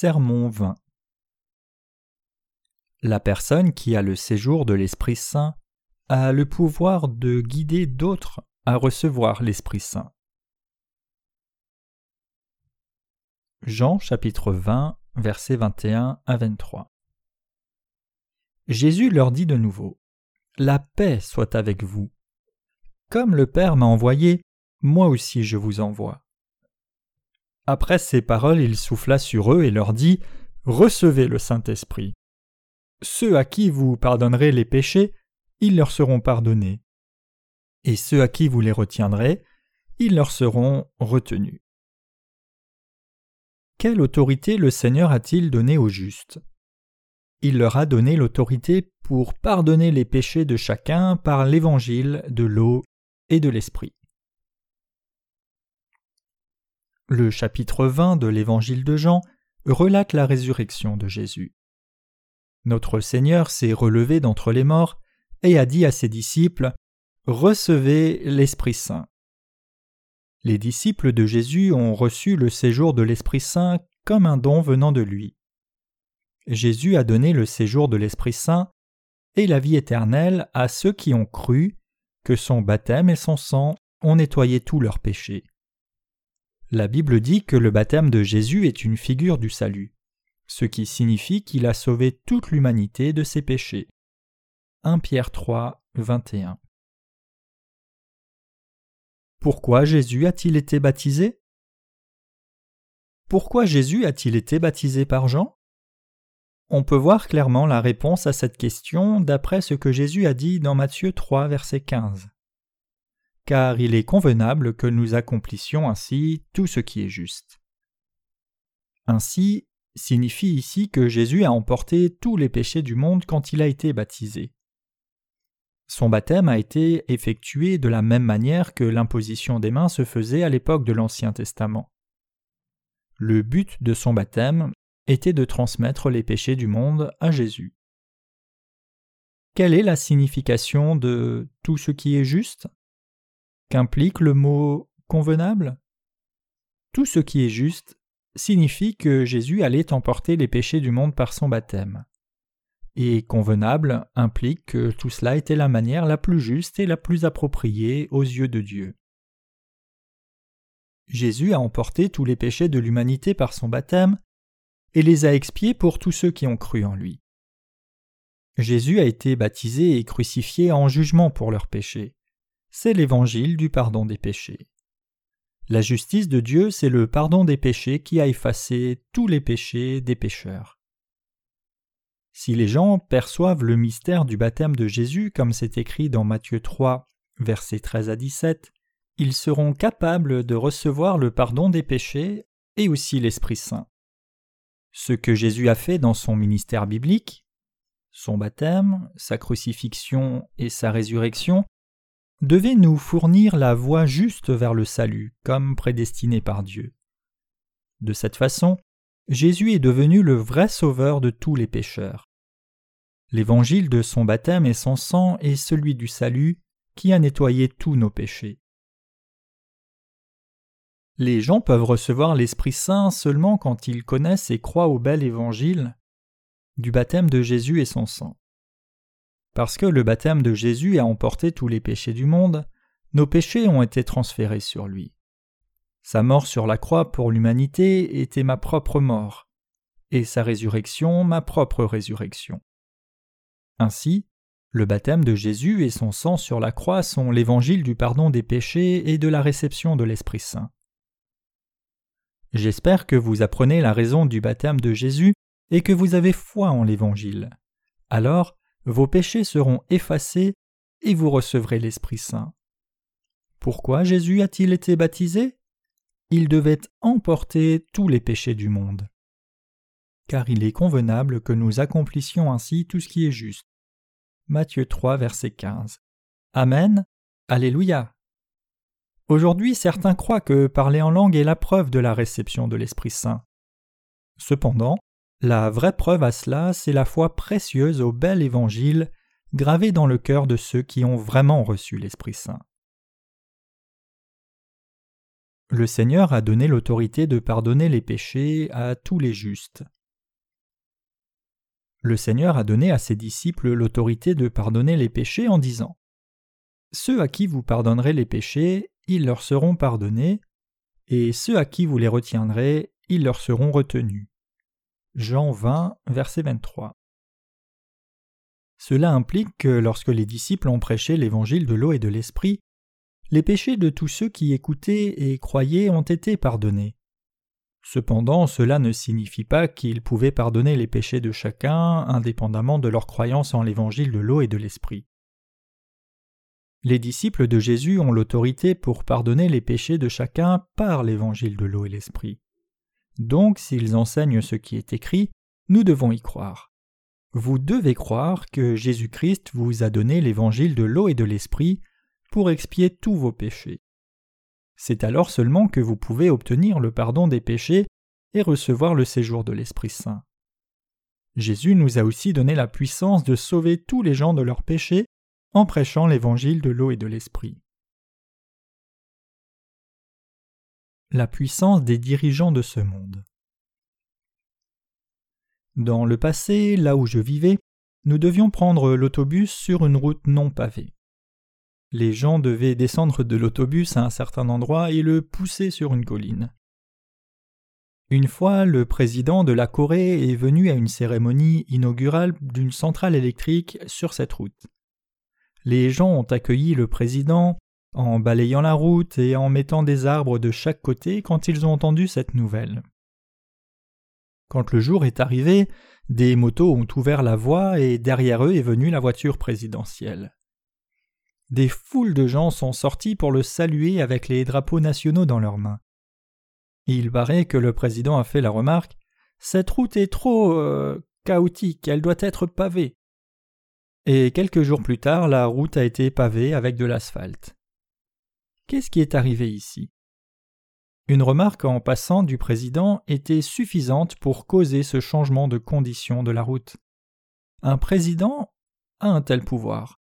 Sermon 20 La personne qui a le séjour de l'Esprit Saint a le pouvoir de guider d'autres à recevoir l'Esprit Saint. Jean chapitre 20 versets 21 à 23 Jésus leur dit de nouveau La paix soit avec vous. Comme le Père m'a envoyé, moi aussi je vous envoie. Après ces paroles, il souffla sur eux et leur dit Recevez le Saint-Esprit. Ceux à qui vous pardonnerez les péchés, ils leur seront pardonnés. Et ceux à qui vous les retiendrez, ils leur seront retenus. Quelle autorité le Seigneur a-t-il donnée aux justes? Il leur a donné l'autorité pour pardonner les péchés de chacun par l'évangile de l'eau et de l'esprit. Le chapitre 20 de l'Évangile de Jean relate la résurrection de Jésus. Notre Seigneur s'est relevé d'entre les morts et a dit à ses disciples Recevez l'Esprit Saint. Les disciples de Jésus ont reçu le séjour de l'Esprit Saint comme un don venant de lui. Jésus a donné le séjour de l'Esprit Saint et la vie éternelle à ceux qui ont cru que son baptême et son sang ont nettoyé tous leurs péchés. La Bible dit que le baptême de Jésus est une figure du salut, ce qui signifie qu'il a sauvé toute l'humanité de ses péchés. 1 Pierre 3, 21. Pourquoi Jésus a-t-il été baptisé? Pourquoi Jésus a-t-il été baptisé par Jean? On peut voir clairement la réponse à cette question d'après ce que Jésus a dit dans Matthieu 3, verset 15 car il est convenable que nous accomplissions ainsi tout ce qui est juste. Ainsi signifie ici que Jésus a emporté tous les péchés du monde quand il a été baptisé. Son baptême a été effectué de la même manière que l'imposition des mains se faisait à l'époque de l'Ancien Testament. Le but de son baptême était de transmettre les péchés du monde à Jésus. Quelle est la signification de tout ce qui est juste? Qu'implique le mot convenable? Tout ce qui est juste signifie que Jésus allait emporter les péchés du monde par son baptême. Et convenable implique que tout cela était la manière la plus juste et la plus appropriée aux yeux de Dieu. Jésus a emporté tous les péchés de l'humanité par son baptême et les a expiés pour tous ceux qui ont cru en lui. Jésus a été baptisé et crucifié en jugement pour leurs péchés c'est l'évangile du pardon des péchés. La justice de Dieu, c'est le pardon des péchés qui a effacé tous les péchés des pécheurs. Si les gens perçoivent le mystère du baptême de Jésus comme c'est écrit dans Matthieu 3, versets 13 à 17, ils seront capables de recevoir le pardon des péchés et aussi l'Esprit Saint. Ce que Jésus a fait dans son ministère biblique, son baptême, sa crucifixion et sa résurrection, devait nous fournir la voie juste vers le salut, comme prédestiné par Dieu. De cette façon, Jésus est devenu le vrai sauveur de tous les pécheurs. L'évangile de son baptême et son sang est celui du salut qui a nettoyé tous nos péchés. Les gens peuvent recevoir l'Esprit Saint seulement quand ils connaissent et croient au bel évangile du baptême de Jésus et son sang. Parce que le baptême de Jésus a emporté tous les péchés du monde, nos péchés ont été transférés sur lui. Sa mort sur la croix pour l'humanité était ma propre mort, et sa résurrection ma propre résurrection. Ainsi, le baptême de Jésus et son sang sur la croix sont l'évangile du pardon des péchés et de la réception de l'Esprit Saint. J'espère que vous apprenez la raison du baptême de Jésus et que vous avez foi en l'Évangile. Alors, vos péchés seront effacés et vous recevrez l'Esprit Saint. Pourquoi Jésus a-t-il été baptisé? Il devait emporter tous les péchés du monde. Car il est convenable que nous accomplissions ainsi tout ce qui est juste. Matthieu 3, verset 15. Amen. Alléluia. Aujourd'hui, certains croient que parler en langue est la preuve de la réception de l'Esprit Saint. Cependant, la vraie preuve à cela, c'est la foi précieuse au bel évangile gravé dans le cœur de ceux qui ont vraiment reçu l'Esprit Saint. Le Seigneur a donné l'autorité de pardonner les péchés à tous les justes. Le Seigneur a donné à ses disciples l'autorité de pardonner les péchés en disant Ceux à qui vous pardonnerez les péchés, ils leur seront pardonnés, et ceux à qui vous les retiendrez, ils leur seront retenus. Jean 20, verset 23. Cela implique que lorsque les disciples ont prêché l'évangile de l'eau et de l'esprit, les péchés de tous ceux qui écoutaient et croyaient ont été pardonnés. Cependant, cela ne signifie pas qu'ils pouvaient pardonner les péchés de chacun indépendamment de leur croyance en l'évangile de l'eau et de l'esprit. Les disciples de Jésus ont l'autorité pour pardonner les péchés de chacun par l'évangile de l'eau et l'esprit. Donc, s'ils enseignent ce qui est écrit, nous devons y croire. Vous devez croire que Jésus-Christ vous a donné l'évangile de l'eau et de l'esprit pour expier tous vos péchés. C'est alors seulement que vous pouvez obtenir le pardon des péchés et recevoir le séjour de l'Esprit Saint. Jésus nous a aussi donné la puissance de sauver tous les gens de leurs péchés en prêchant l'évangile de l'eau et de l'Esprit. La puissance des dirigeants de ce monde. Dans le passé, là où je vivais, nous devions prendre l'autobus sur une route non pavée. Les gens devaient descendre de l'autobus à un certain endroit et le pousser sur une colline. Une fois, le président de la Corée est venu à une cérémonie inaugurale d'une centrale électrique sur cette route. Les gens ont accueilli le président en balayant la route et en mettant des arbres de chaque côté quand ils ont entendu cette nouvelle. Quand le jour est arrivé, des motos ont ouvert la voie et derrière eux est venue la voiture présidentielle. Des foules de gens sont sortis pour le saluer avec les drapeaux nationaux dans leurs mains. Il paraît que le président a fait la remarque Cette route est trop euh, chaotique, elle doit être pavée. Et quelques jours plus tard, la route a été pavée avec de l'asphalte. Qu'est-ce qui est arrivé ici? Une remarque en passant du président était suffisante pour causer ce changement de condition de la route. Un président a un tel pouvoir.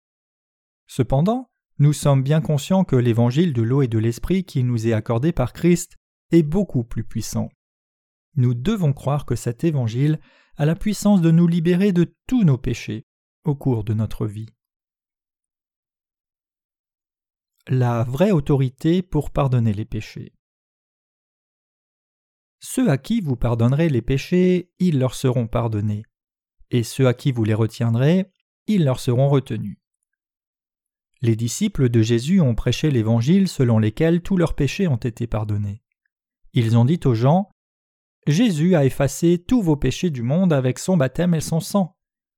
Cependant, nous sommes bien conscients que l'évangile de l'eau et de l'esprit qui nous est accordé par Christ est beaucoup plus puissant. Nous devons croire que cet évangile a la puissance de nous libérer de tous nos péchés au cours de notre vie. La vraie autorité pour pardonner les péchés. Ceux à qui vous pardonnerez les péchés, ils leur seront pardonnés, et ceux à qui vous les retiendrez, ils leur seront retenus. Les disciples de Jésus ont prêché l'évangile selon lesquels tous leurs péchés ont été pardonnés. Ils ont dit aux gens Jésus a effacé tous vos péchés du monde avec son baptême et son sang.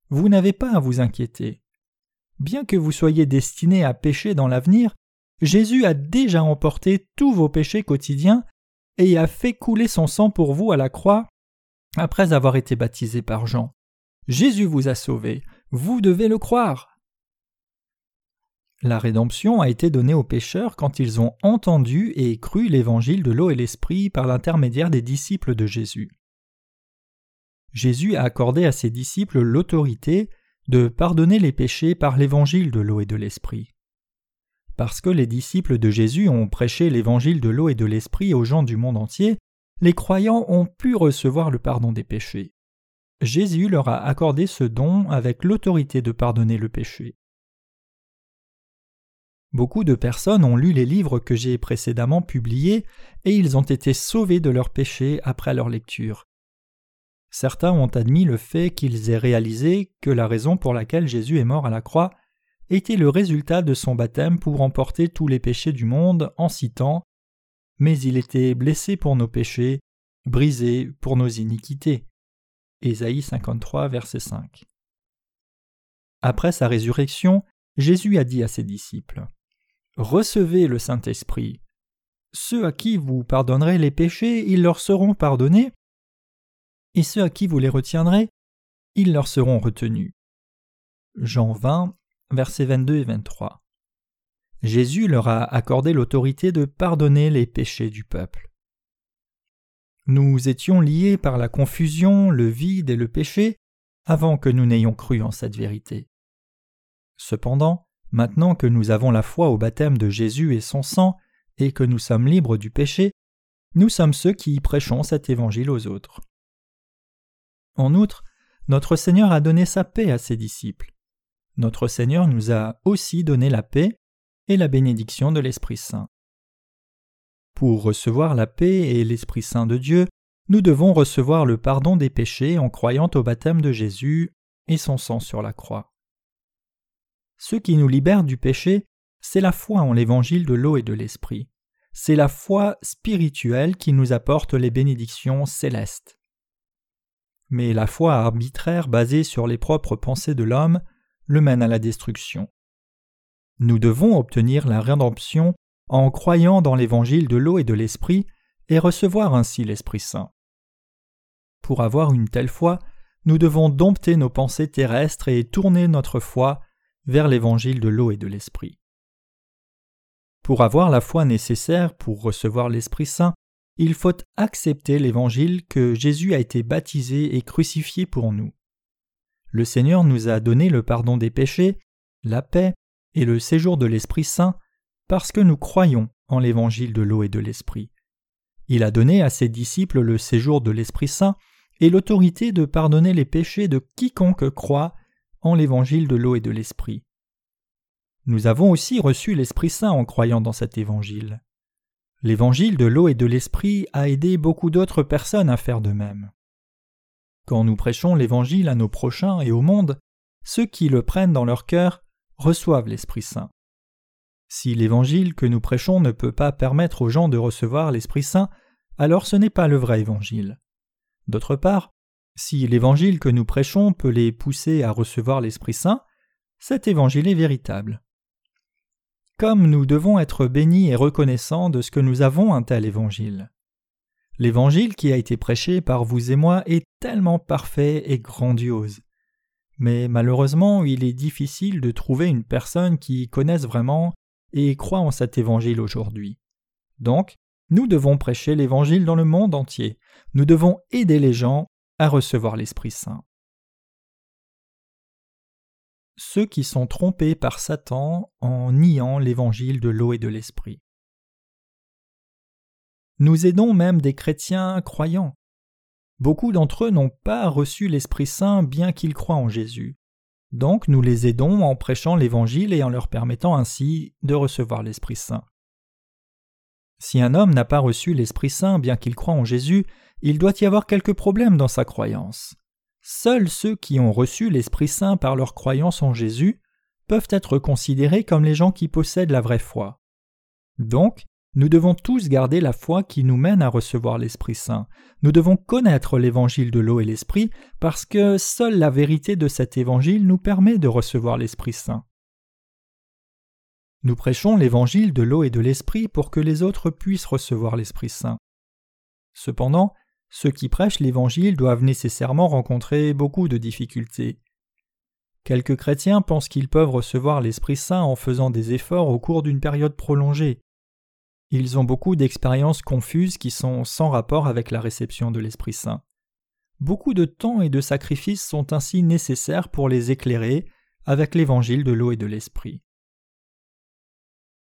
Vous n'avez pas à vous inquiéter. Bien que vous soyez destinés à pécher dans l'avenir, Jésus a déjà emporté tous vos péchés quotidiens et a fait couler son sang pour vous à la croix après avoir été baptisé par Jean. Jésus vous a sauvé, vous devez le croire. La rédemption a été donnée aux pécheurs quand ils ont entendu et cru l'évangile de l'eau et l'esprit par l'intermédiaire des disciples de Jésus. Jésus a accordé à ses disciples l'autorité de pardonner les péchés par l'évangile de l'eau et de l'esprit. Parce que les disciples de Jésus ont prêché l'évangile de l'eau et de l'esprit aux gens du monde entier, les croyants ont pu recevoir le pardon des péchés. Jésus leur a accordé ce don avec l'autorité de pardonner le péché. Beaucoup de personnes ont lu les livres que j'ai précédemment publiés et ils ont été sauvés de leurs péchés après leur lecture. Certains ont admis le fait qu'ils aient réalisé que la raison pour laquelle Jésus est mort à la croix était le résultat de son baptême pour emporter tous les péchés du monde en citant Mais il était blessé pour nos péchés, brisé pour nos iniquités. Ésaïe 53, verset 5. Après sa résurrection, Jésus a dit à ses disciples Recevez le Saint-Esprit. Ceux à qui vous pardonnerez les péchés, ils leur seront pardonnés, et ceux à qui vous les retiendrez, ils leur seront retenus. Jean 20, versets 22 et 23. Jésus leur a accordé l'autorité de pardonner les péchés du peuple. Nous étions liés par la confusion, le vide et le péché avant que nous n'ayons cru en cette vérité. Cependant, Maintenant que nous avons la foi au baptême de Jésus et son sang, et que nous sommes libres du péché, nous sommes ceux qui prêchons cet évangile aux autres. En outre, notre Seigneur a donné sa paix à ses disciples. Notre Seigneur nous a aussi donné la paix et la bénédiction de l'Esprit Saint. Pour recevoir la paix et l'Esprit Saint de Dieu, nous devons recevoir le pardon des péchés en croyant au baptême de Jésus et son sang sur la croix. Ce qui nous libère du péché, c'est la foi en l'évangile de l'eau et de l'Esprit. C'est la foi spirituelle qui nous apporte les bénédictions célestes. Mais la foi arbitraire basée sur les propres pensées de l'homme le mène à la destruction. Nous devons obtenir la rédemption en croyant dans l'évangile de l'eau et de l'esprit et recevoir ainsi l'Esprit Saint. Pour avoir une telle foi, nous devons dompter nos pensées terrestres et tourner notre foi vers l'évangile de l'eau et de l'esprit. Pour avoir la foi nécessaire pour recevoir l'Esprit Saint, il faut accepter l'évangile que Jésus a été baptisé et crucifié pour nous. Le Seigneur nous a donné le pardon des péchés, la paix et le séjour de l'Esprit Saint parce que nous croyons en l'évangile de l'eau et de l'Esprit. Il a donné à ses disciples le séjour de l'Esprit Saint et l'autorité de pardonner les péchés de quiconque croit en l'évangile de l'eau et de l'Esprit. Nous avons aussi reçu l'Esprit Saint en croyant dans cet évangile. L'évangile de l'eau et de l'Esprit a aidé beaucoup d'autres personnes à faire de même. Quand nous prêchons l'Évangile à nos prochains et au monde, ceux qui le prennent dans leur cœur reçoivent l'Esprit Saint. Si l'Évangile que nous prêchons ne peut pas permettre aux gens de recevoir l'Esprit Saint, alors ce n'est pas le vrai Évangile. D'autre part, si l'Évangile que nous prêchons peut les pousser à recevoir l'Esprit Saint, cet Évangile est véritable. Comme nous devons être bénis et reconnaissants de ce que nous avons un tel Évangile. L'évangile qui a été prêché par vous et moi est tellement parfait et grandiose. Mais malheureusement, il est difficile de trouver une personne qui connaisse vraiment et croit en cet évangile aujourd'hui. Donc, nous devons prêcher l'évangile dans le monde entier. Nous devons aider les gens à recevoir l'Esprit Saint. Ceux qui sont trompés par Satan en niant l'évangile de l'eau et de l'Esprit. Nous aidons même des chrétiens croyants. Beaucoup d'entre eux n'ont pas reçu l'Esprit Saint bien qu'ils croient en Jésus. Donc nous les aidons en prêchant l'Évangile et en leur permettant ainsi de recevoir l'Esprit Saint. Si un homme n'a pas reçu l'Esprit Saint bien qu'il croit en Jésus, il doit y avoir quelques problèmes dans sa croyance. Seuls ceux qui ont reçu l'Esprit Saint par leur croyance en Jésus peuvent être considérés comme les gens qui possèdent la vraie foi. Donc, nous devons tous garder la foi qui nous mène à recevoir l'Esprit Saint. Nous devons connaître l'évangile de l'eau et l'Esprit parce que seule la vérité de cet évangile nous permet de recevoir l'Esprit Saint. Nous prêchons l'évangile de l'eau et de l'Esprit pour que les autres puissent recevoir l'Esprit Saint. Cependant, ceux qui prêchent l'évangile doivent nécessairement rencontrer beaucoup de difficultés. Quelques chrétiens pensent qu'ils peuvent recevoir l'Esprit Saint en faisant des efforts au cours d'une période prolongée. Ils ont beaucoup d'expériences confuses qui sont sans rapport avec la réception de l'Esprit Saint. Beaucoup de temps et de sacrifices sont ainsi nécessaires pour les éclairer avec l'évangile de l'eau et de l'Esprit.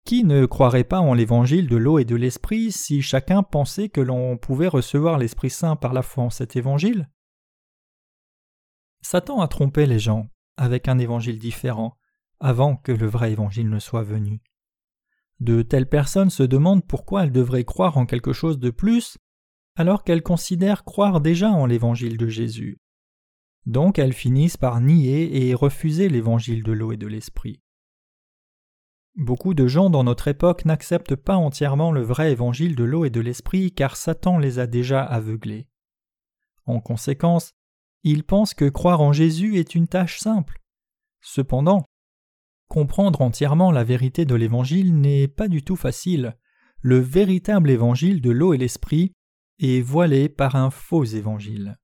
Qui ne croirait pas en l'évangile de l'eau et de l'Esprit si chacun pensait que l'on pouvait recevoir l'Esprit Saint par la foi en cet évangile? Satan a trompé les gens avec un évangile différent avant que le vrai évangile ne soit venu. De telles personnes se demandent pourquoi elles devraient croire en quelque chose de plus alors qu'elles considèrent croire déjà en l'évangile de Jésus. Donc elles finissent par nier et refuser l'évangile de l'eau et de l'esprit. Beaucoup de gens dans notre époque n'acceptent pas entièrement le vrai évangile de l'eau et de l'esprit car Satan les a déjà aveuglés. En conséquence, ils pensent que croire en Jésus est une tâche simple. Cependant, Comprendre entièrement la vérité de l'Évangile n'est pas du tout facile. Le véritable Évangile de l'eau et l'Esprit est voilé par un faux Évangile.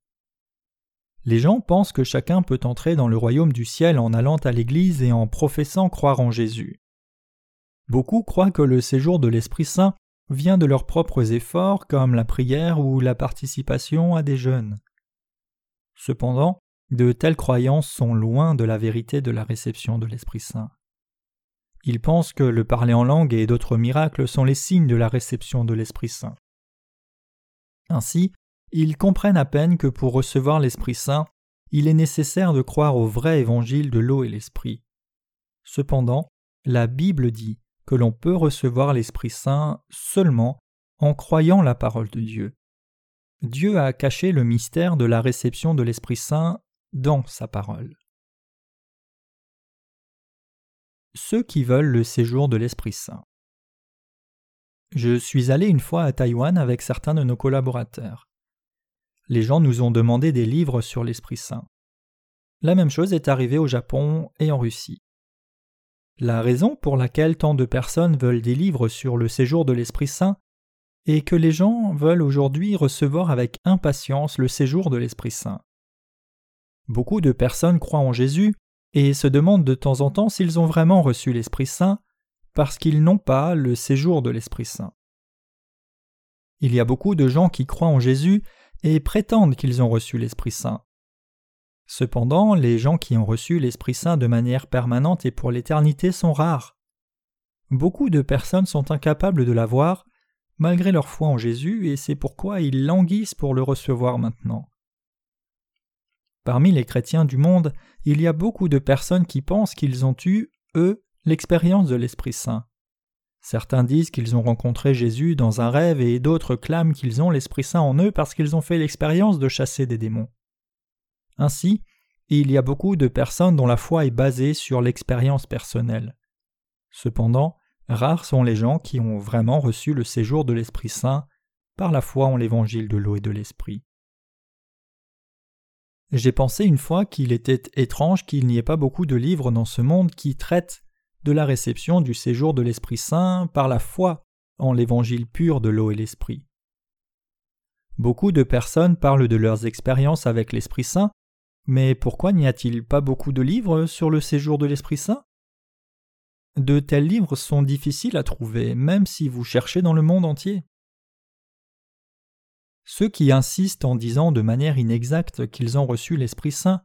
Les gens pensent que chacun peut entrer dans le royaume du ciel en allant à l'Église et en professant croire en Jésus. Beaucoup croient que le séjour de l'Esprit Saint vient de leurs propres efforts comme la prière ou la participation à des jeûnes. Cependant, de telles croyances sont loin de la vérité de la réception de l'Esprit Saint. Ils pensent que le parler en langue et d'autres miracles sont les signes de la réception de l'Esprit Saint. Ainsi, ils comprennent à peine que pour recevoir l'Esprit Saint, il est nécessaire de croire au vrai évangile de l'eau et l'Esprit. Cependant, la Bible dit que l'on peut recevoir l'Esprit Saint seulement en croyant la parole de Dieu. Dieu a caché le mystère de la réception de l'Esprit Saint dans sa parole. Ceux qui veulent le séjour de l'Esprit Saint. Je suis allé une fois à Taïwan avec certains de nos collaborateurs. Les gens nous ont demandé des livres sur l'Esprit Saint. La même chose est arrivée au Japon et en Russie. La raison pour laquelle tant de personnes veulent des livres sur le séjour de l'Esprit Saint est que les gens veulent aujourd'hui recevoir avec impatience le séjour de l'Esprit Saint. Beaucoup de personnes croient en Jésus et se demandent de temps en temps s'ils ont vraiment reçu l'Esprit Saint parce qu'ils n'ont pas le séjour de l'Esprit Saint. Il y a beaucoup de gens qui croient en Jésus et prétendent qu'ils ont reçu l'Esprit Saint. Cependant, les gens qui ont reçu l'Esprit Saint de manière permanente et pour l'éternité sont rares. Beaucoup de personnes sont incapables de l'avoir, malgré leur foi en Jésus, et c'est pourquoi ils languissent pour le recevoir maintenant. Parmi les chrétiens du monde, il y a beaucoup de personnes qui pensent qu'ils ont eu, eux, l'expérience de l'Esprit Saint. Certains disent qu'ils ont rencontré Jésus dans un rêve et d'autres clament qu'ils ont l'Esprit Saint en eux parce qu'ils ont fait l'expérience de chasser des démons. Ainsi, il y a beaucoup de personnes dont la foi est basée sur l'expérience personnelle. Cependant, rares sont les gens qui ont vraiment reçu le séjour de l'Esprit Saint par la foi en l'évangile de l'eau et de l'Esprit. J'ai pensé une fois qu'il était étrange qu'il n'y ait pas beaucoup de livres dans ce monde qui traitent de la réception du séjour de l'Esprit Saint par la foi en l'évangile pur de l'eau et l'Esprit. Beaucoup de personnes parlent de leurs expériences avec l'Esprit Saint mais pourquoi n'y a-t-il pas beaucoup de livres sur le séjour de l'Esprit Saint? De tels livres sont difficiles à trouver, même si vous cherchez dans le monde entier. Ceux qui insistent en disant de manière inexacte qu'ils ont reçu l'Esprit Saint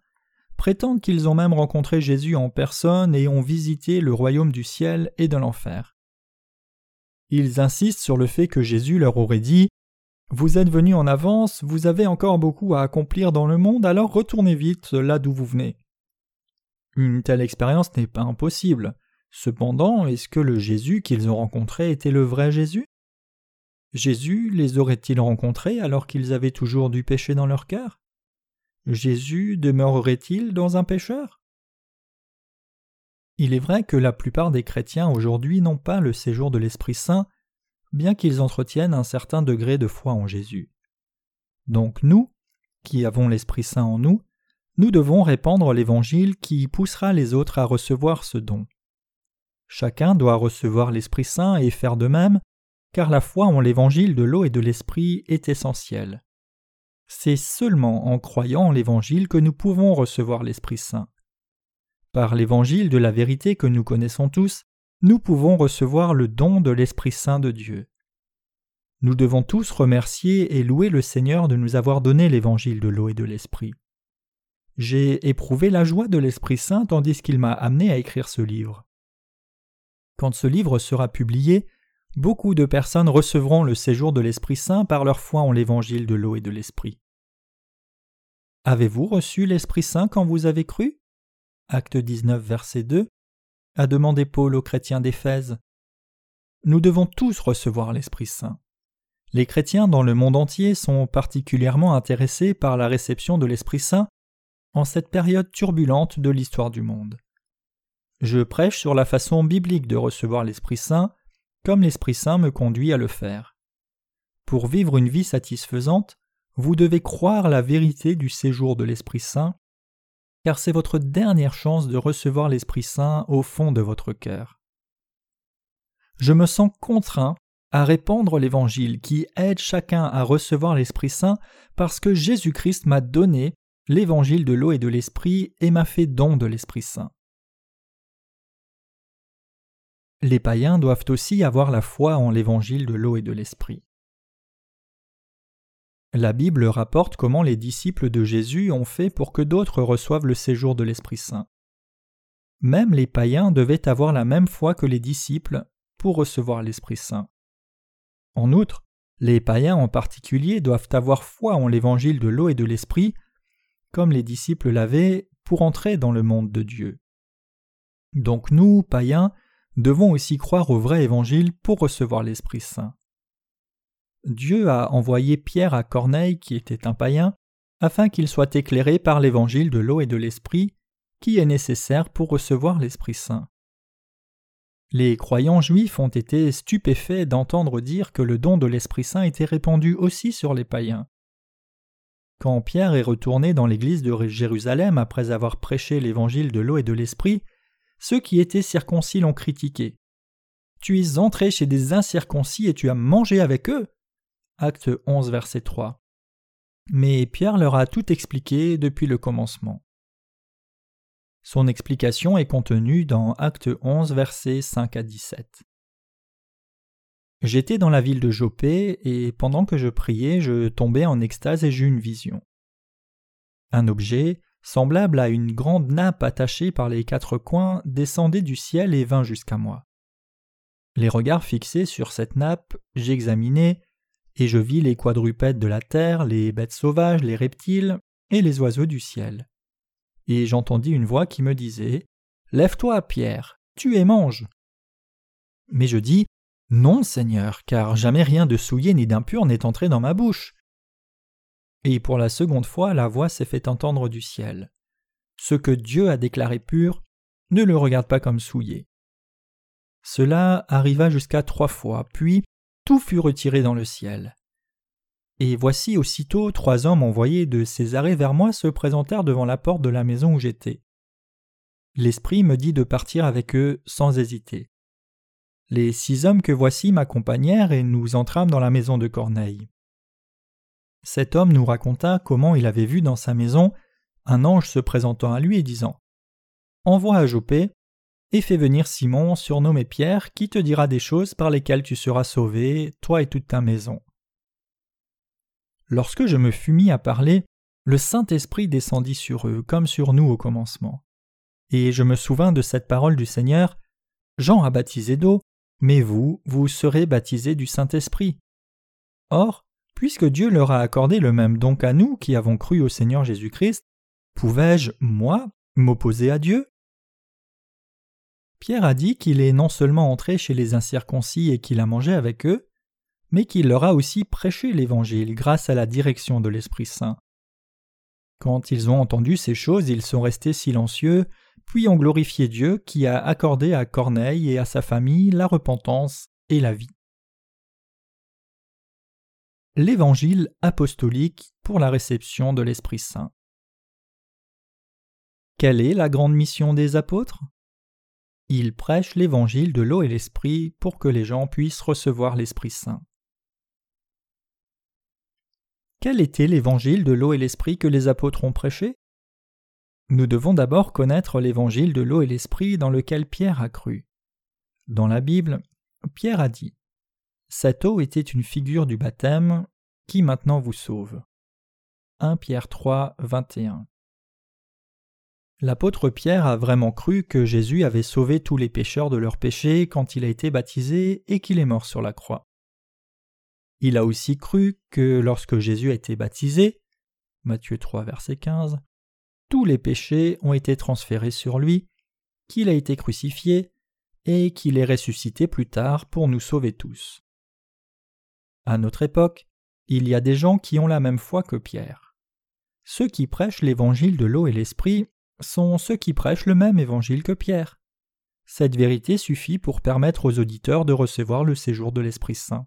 prétendent qu'ils ont même rencontré Jésus en personne et ont visité le royaume du ciel et de l'enfer. Ils insistent sur le fait que Jésus leur aurait dit vous êtes venu en avance, vous avez encore beaucoup à accomplir dans le monde, alors retournez vite là d'où vous venez. Une telle expérience n'est pas impossible. Cependant, est-ce que le Jésus qu'ils ont rencontré était le vrai Jésus? Jésus les aurait-il rencontrés alors qu'ils avaient toujours du péché dans leur cœur? Jésus demeurerait-il dans un pécheur? Il est vrai que la plupart des chrétiens aujourd'hui n'ont pas le séjour de l'Esprit Saint, bien qu'ils entretiennent un certain degré de foi en Jésus. Donc nous, qui avons l'Esprit Saint en nous, nous devons répandre l'Évangile qui poussera les autres à recevoir ce don. Chacun doit recevoir l'Esprit Saint et faire de même, car la foi en l'Évangile de l'eau et de l'Esprit est essentielle. C'est seulement en croyant en l'Évangile que nous pouvons recevoir l'Esprit Saint. Par l'Évangile de la vérité que nous connaissons tous, nous pouvons recevoir le don de l'Esprit Saint de Dieu. Nous devons tous remercier et louer le Seigneur de nous avoir donné l'évangile de l'eau et de l'Esprit. J'ai éprouvé la joie de l'Esprit Saint tandis qu'il m'a amené à écrire ce livre. Quand ce livre sera publié, beaucoup de personnes recevront le séjour de l'Esprit Saint par leur foi en l'évangile de l'eau et de l'Esprit. Avez-vous reçu l'Esprit Saint quand vous avez cru? Acte 19, verset 2 a demandé Paul aux chrétiens d'Éphèse. Nous devons tous recevoir l'Esprit Saint. Les chrétiens dans le monde entier sont particulièrement intéressés par la réception de l'Esprit Saint en cette période turbulente de l'histoire du monde. Je prêche sur la façon biblique de recevoir l'Esprit Saint, comme l'Esprit Saint me conduit à le faire. Pour vivre une vie satisfaisante, vous devez croire la vérité du séjour de l'Esprit Saint car c'est votre dernière chance de recevoir l'Esprit Saint au fond de votre cœur. Je me sens contraint à répandre l'Évangile qui aide chacun à recevoir l'Esprit Saint parce que Jésus-Christ m'a donné l'Évangile de l'eau et de l'Esprit et m'a fait don de l'Esprit Saint. Les païens doivent aussi avoir la foi en l'Évangile de l'eau et de l'Esprit. La Bible rapporte comment les disciples de Jésus ont fait pour que d'autres reçoivent le séjour de l'Esprit Saint. Même les païens devaient avoir la même foi que les disciples pour recevoir l'Esprit Saint. En outre, Les païens en particulier doivent avoir foi en l'évangile de l'eau et de l'esprit, comme les disciples l'avaient, pour entrer dans le monde de Dieu. Donc nous, païens, devons aussi croire au vrai évangile pour recevoir l'Esprit Saint. Dieu a envoyé Pierre à Corneille, qui était un païen, afin qu'il soit éclairé par l'évangile de l'eau et de l'Esprit, qui est nécessaire pour recevoir l'Esprit Saint. Les croyants juifs ont été stupéfaits d'entendre dire que le don de l'Esprit Saint était répandu aussi sur les païens. Quand Pierre est retourné dans l'église de Jérusalem après avoir prêché l'évangile de l'eau et de l'Esprit, ceux qui étaient circoncis l'ont critiqué. Tu es entré chez des incirconcis et tu as mangé avec eux? Acte 11, verset 3. Mais Pierre leur a tout expliqué depuis le commencement. Son explication est contenue dans Acte 11, versets 5 à 17. J'étais dans la ville de Jopé, et pendant que je priais, je tombais en extase et j'eus une vision. Un objet, semblable à une grande nappe attachée par les quatre coins, descendait du ciel et vint jusqu'à moi. Les regards fixés sur cette nappe, j'examinai, et je vis les quadrupèdes de la terre, les bêtes sauvages, les reptiles, et les oiseaux du ciel. Et j'entendis une voix qui me disait Lève-toi, Pierre, tu et mange. Mais je dis Non, Seigneur, car jamais rien de souillé ni d'impur n'est entré dans ma bouche. Et pour la seconde fois, la voix s'est fait entendre du ciel. Ce que Dieu a déclaré pur, ne le regarde pas comme souillé. Cela arriva jusqu'à trois fois, puis tout fut retiré dans le ciel. Et voici aussitôt trois hommes envoyés de Césarée vers moi se présentèrent devant la porte de la maison où j'étais. L'Esprit me dit de partir avec eux sans hésiter. Les six hommes que voici m'accompagnèrent et nous entrâmes dans la maison de Corneille. Cet homme nous raconta comment il avait vu dans sa maison un ange se présentant à lui et disant Envoie à Jopé et fais venir Simon, surnommé Pierre, qui te dira des choses par lesquelles tu seras sauvé, toi et toute ta maison. Lorsque je me fus mis à parler, le Saint-Esprit descendit sur eux comme sur nous au commencement. Et je me souvins de cette parole du Seigneur Jean a baptisé d'eau, mais vous, vous serez baptisés du Saint-Esprit. Or, Puisque Dieu leur a accordé le même don qu'à nous qui avons cru au Seigneur Jésus-Christ, pouvais-je, moi, m'opposer à Dieu? Pierre a dit qu'il est non seulement entré chez les incirconcis et qu'il a mangé avec eux, mais qu'il leur a aussi prêché l'Évangile grâce à la direction de l'Esprit Saint. Quand ils ont entendu ces choses, ils sont restés silencieux, puis ont glorifié Dieu qui a accordé à Corneille et à sa famille la repentance et la vie l'Évangile apostolique pour la réception de l'Esprit Saint. Quelle est la grande mission des apôtres? Ils prêchent l'Évangile de l'eau et l'Esprit pour que les gens puissent recevoir l'Esprit Saint. Quel était l'Évangile de l'eau et l'Esprit que les apôtres ont prêché? Nous devons d'abord connaître l'Évangile de l'eau et l'Esprit dans lequel Pierre a cru. Dans la Bible, Pierre a dit cette eau était une figure du baptême qui maintenant vous sauve. 1 Pierre 3, 21. L'apôtre Pierre a vraiment cru que Jésus avait sauvé tous les pécheurs de leurs péchés quand il a été baptisé et qu'il est mort sur la croix. Il a aussi cru que lorsque Jésus a été baptisé, Matthieu 3, verset 15, tous les péchés ont été transférés sur lui, qu'il a été crucifié et qu'il est ressuscité plus tard pour nous sauver tous. À notre époque, il y a des gens qui ont la même foi que Pierre. Ceux qui prêchent l'évangile de l'eau et l'esprit sont ceux qui prêchent le même évangile que Pierre. Cette vérité suffit pour permettre aux auditeurs de recevoir le séjour de l'Esprit Saint.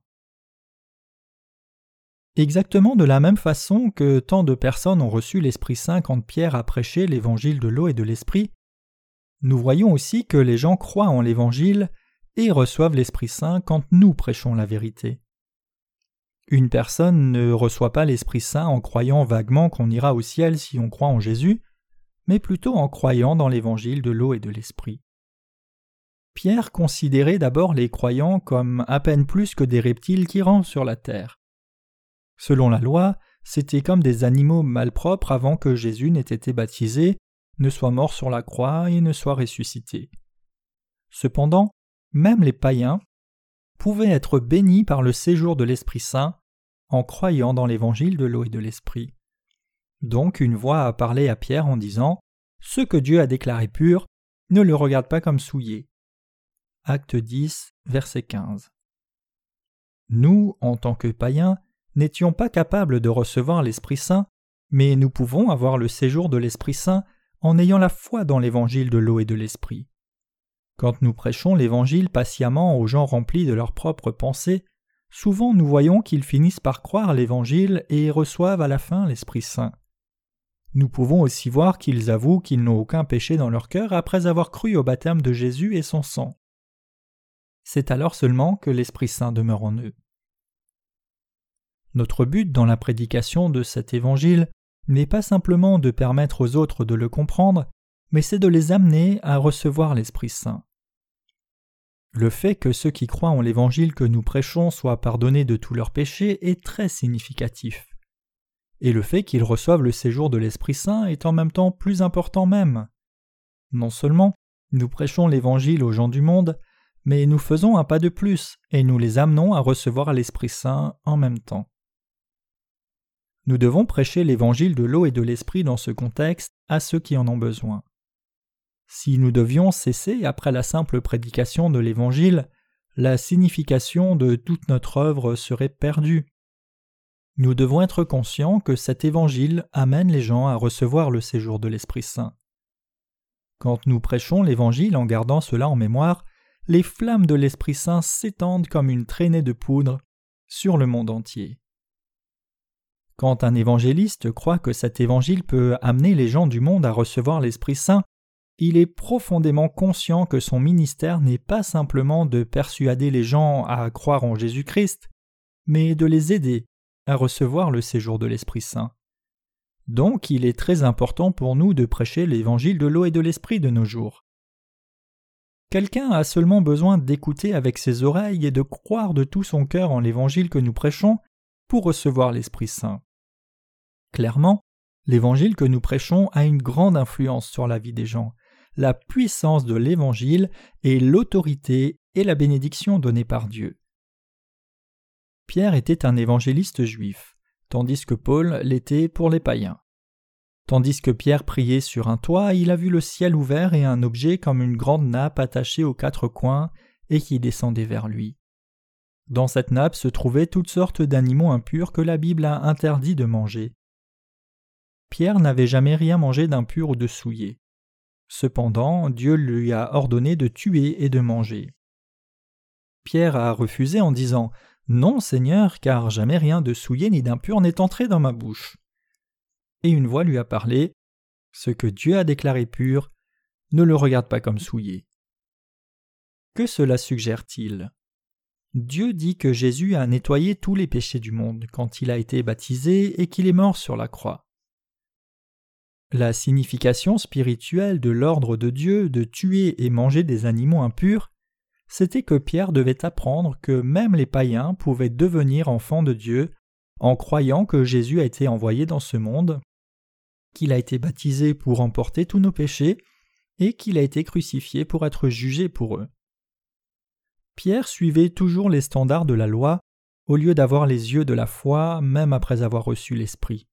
Exactement de la même façon que tant de personnes ont reçu l'Esprit Saint quand Pierre a prêché l'évangile de l'eau et de l'Esprit, nous voyons aussi que les gens croient en l'Évangile et reçoivent l'Esprit Saint quand nous prêchons la vérité. Une personne ne reçoit pas l'Esprit Saint en croyant vaguement qu'on ira au ciel si on croit en Jésus, mais plutôt en croyant dans l'évangile de l'eau et de l'Esprit. Pierre considérait d'abord les croyants comme à peine plus que des reptiles qui rampent sur la terre. Selon la loi, c'étaient comme des animaux malpropres avant que Jésus n'ait été baptisé, ne soit mort sur la croix et ne soit ressuscité. Cependant, même les païens pouvaient être bénis par le séjour de l'Esprit Saint en croyant dans l'évangile de l'eau et de l'esprit. Donc une voix a parlé à Pierre en disant Ce que Dieu a déclaré pur, ne le regarde pas comme souillé. Acte 10, verset 15. Nous, en tant que païens, n'étions pas capables de recevoir l'Esprit Saint, mais nous pouvons avoir le séjour de l'Esprit Saint en ayant la foi dans l'évangile de l'eau et de l'Esprit. Quand nous prêchons l'Évangile patiemment aux gens remplis de leurs propres pensées, souvent nous voyons qu'ils finissent par croire l'Évangile et reçoivent à la fin l'Esprit Saint. Nous pouvons aussi voir qu'ils avouent qu'ils n'ont aucun péché dans leur cœur après avoir cru au baptême de Jésus et son sang. C'est alors seulement que l'Esprit Saint demeure en eux. Notre but dans la prédication de cet Évangile n'est pas simplement de permettre aux autres de le comprendre, mais c'est de les amener à recevoir l'Esprit Saint. Le fait que ceux qui croient en l'Évangile que nous prêchons soient pardonnés de tous leurs péchés est très significatif. Et le fait qu'ils reçoivent le séjour de l'Esprit Saint est en même temps plus important même. Non seulement nous prêchons l'Évangile aux gens du monde, mais nous faisons un pas de plus et nous les amenons à recevoir l'Esprit Saint en même temps. Nous devons prêcher l'Évangile de l'eau et de l'Esprit dans ce contexte à ceux qui en ont besoin. Si nous devions cesser après la simple prédication de l'Évangile, la signification de toute notre œuvre serait perdue. Nous devons être conscients que cet Évangile amène les gens à recevoir le séjour de l'Esprit Saint. Quand nous prêchons l'Évangile en gardant cela en mémoire, les flammes de l'Esprit Saint s'étendent comme une traînée de poudre sur le monde entier. Quand un évangéliste croit que cet évangile peut amener les gens du monde à recevoir l'Esprit Saint, il est profondément conscient que son ministère n'est pas simplement de persuader les gens à croire en Jésus-Christ, mais de les aider à recevoir le séjour de l'Esprit Saint. Donc il est très important pour nous de prêcher l'évangile de l'eau et de l'Esprit de nos jours. Quelqu'un a seulement besoin d'écouter avec ses oreilles et de croire de tout son cœur en l'évangile que nous prêchons pour recevoir l'Esprit Saint. Clairement, l'évangile que nous prêchons a une grande influence sur la vie des gens la puissance de l'Évangile et l'autorité et la bénédiction donnée par Dieu. Pierre était un évangéliste juif, tandis que Paul l'était pour les païens. Tandis que Pierre priait sur un toit, il a vu le ciel ouvert et un objet comme une grande nappe attachée aux quatre coins et qui descendait vers lui. Dans cette nappe se trouvaient toutes sortes d'animaux impurs que la Bible a interdit de manger. Pierre n'avait jamais rien mangé d'impur ou de souillé. Cependant, Dieu lui a ordonné de tuer et de manger. Pierre a refusé en disant Non, Seigneur, car jamais rien de souillé ni d'impur n'est entré dans ma bouche. Et une voix lui a parlé Ce que Dieu a déclaré pur, ne le regarde pas comme souillé. Que cela suggère-t-il? Dieu dit que Jésus a nettoyé tous les péchés du monde quand il a été baptisé et qu'il est mort sur la croix. La signification spirituelle de l'ordre de Dieu de tuer et manger des animaux impurs, c'était que Pierre devait apprendre que même les païens pouvaient devenir enfants de Dieu en croyant que Jésus a été envoyé dans ce monde, qu'il a été baptisé pour emporter tous nos péchés, et qu'il a été crucifié pour être jugé pour eux. Pierre suivait toujours les standards de la loi au lieu d'avoir les yeux de la foi même après avoir reçu l'Esprit.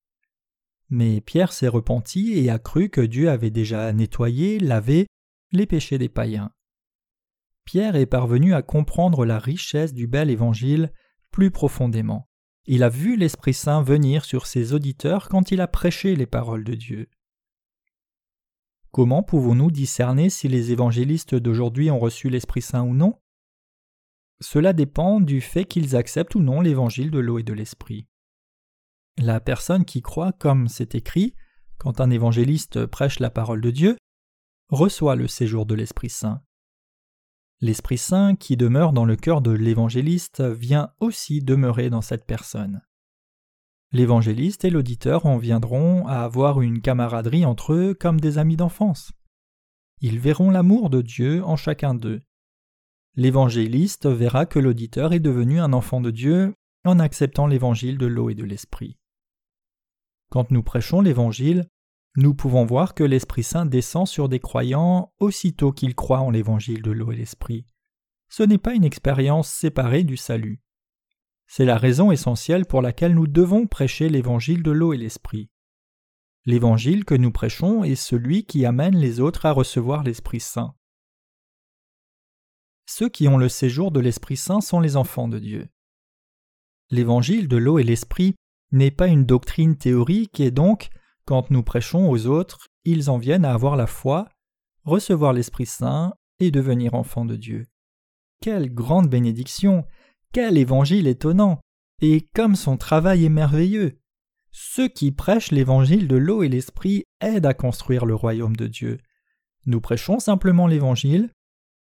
Mais Pierre s'est repenti et a cru que Dieu avait déjà nettoyé, lavé les péchés des païens. Pierre est parvenu à comprendre la richesse du bel évangile plus profondément. Il a vu l'Esprit Saint venir sur ses auditeurs quand il a prêché les paroles de Dieu. Comment pouvons-nous discerner si les évangélistes d'aujourd'hui ont reçu l'Esprit Saint ou non? Cela dépend du fait qu'ils acceptent ou non l'évangile de l'eau et de l'Esprit. La personne qui croit comme c'est écrit, quand un évangéliste prêche la parole de Dieu, reçoit le séjour de l'Esprit Saint. L'Esprit Saint qui demeure dans le cœur de l'évangéliste vient aussi demeurer dans cette personne. L'évangéliste et l'auditeur en viendront à avoir une camaraderie entre eux comme des amis d'enfance. Ils verront l'amour de Dieu en chacun d'eux. L'évangéliste verra que l'auditeur est devenu un enfant de Dieu en acceptant l'évangile de l'eau et de l'esprit. Quand nous prêchons l'Évangile, nous pouvons voir que l'Esprit Saint descend sur des croyants aussitôt qu'ils croient en l'Évangile de l'eau et l'Esprit. Ce n'est pas une expérience séparée du salut. C'est la raison essentielle pour laquelle nous devons prêcher l'évangile de l'eau et l'esprit. L'évangile que nous prêchons est celui qui amène les autres à recevoir l'Esprit Saint. Ceux qui ont le séjour de l'Esprit Saint sont les enfants de Dieu. L'évangile de l'eau et l'esprit n'est pas une doctrine théorique et donc, quand nous prêchons aux autres, ils en viennent à avoir la foi, recevoir l'Esprit Saint et devenir enfants de Dieu. Quelle grande bénédiction Quel évangile étonnant Et comme son travail est merveilleux Ceux qui prêchent l'évangile de l'eau et l'esprit aident à construire le royaume de Dieu. Nous prêchons simplement l'évangile,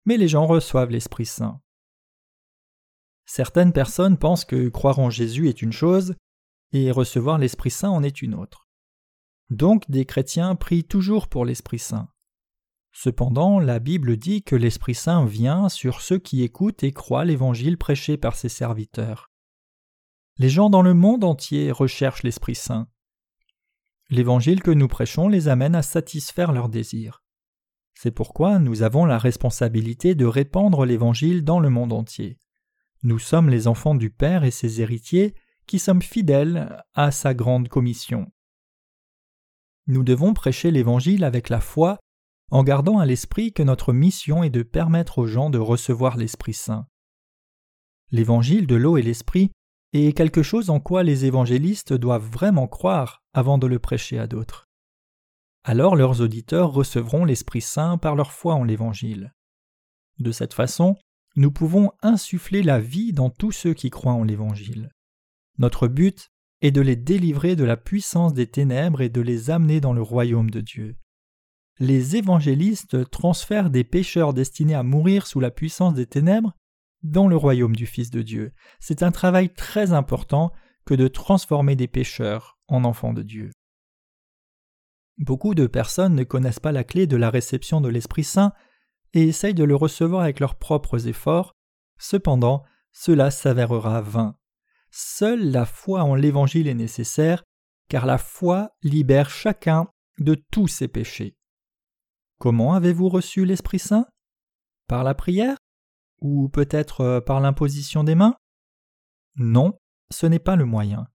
mais les gens reçoivent l'Esprit Saint. Certaines personnes pensent que croire en Jésus est une chose et recevoir l'Esprit Saint en est une autre. Donc des chrétiens prient toujours pour l'Esprit Saint. Cependant, la Bible dit que l'Esprit Saint vient sur ceux qui écoutent et croient l'Évangile prêché par ses serviteurs. Les gens dans le monde entier recherchent l'Esprit Saint. L'Évangile que nous prêchons les amène à satisfaire leurs désirs. C'est pourquoi nous avons la responsabilité de répandre l'Évangile dans le monde entier. Nous sommes les enfants du Père et ses héritiers qui sommes fidèles à sa grande commission. Nous devons prêcher l'Évangile avec la foi en gardant à l'esprit que notre mission est de permettre aux gens de recevoir l'Esprit Saint. L'Évangile de l'eau et l'Esprit est quelque chose en quoi les évangélistes doivent vraiment croire avant de le prêcher à d'autres. Alors leurs auditeurs recevront l'Esprit Saint par leur foi en l'Évangile. De cette façon, nous pouvons insuffler la vie dans tous ceux qui croient en l'Évangile. Notre but est de les délivrer de la puissance des ténèbres et de les amener dans le royaume de Dieu. Les évangélistes transfèrent des pécheurs destinés à mourir sous la puissance des ténèbres dans le royaume du Fils de Dieu. C'est un travail très important que de transformer des pécheurs en enfants de Dieu. Beaucoup de personnes ne connaissent pas la clé de la réception de l'Esprit Saint et essayent de le recevoir avec leurs propres efforts, cependant cela s'avérera vain. Seule la foi en l'Évangile est nécessaire, car la foi libère chacun de tous ses péchés. Comment avez-vous reçu l'Esprit Saint? Par la prière? Ou peut-être euh, par l'imposition des mains? Non, ce n'est pas le moyen.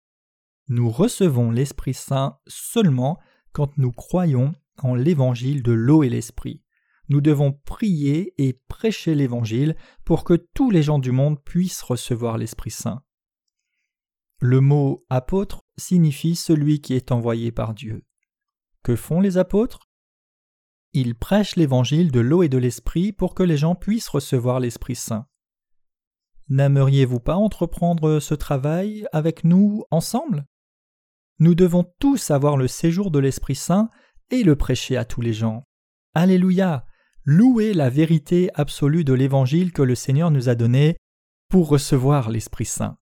Nous recevons l'Esprit Saint seulement quand nous croyons en l'Évangile de l'eau et l'Esprit. Nous devons prier et prêcher l'Évangile pour que tous les gens du monde puissent recevoir l'Esprit Saint. Le mot apôtre signifie celui qui est envoyé par Dieu. Que font les apôtres? Ils prêchent l'évangile de l'eau et de l'esprit pour que les gens puissent recevoir l'Esprit Saint. N'aimeriez-vous pas entreprendre ce travail avec nous ensemble? Nous devons tous avoir le séjour de l'Esprit Saint et le prêcher à tous les gens. Alléluia Louez la vérité absolue de l'Évangile que le Seigneur nous a donné pour recevoir l'Esprit Saint.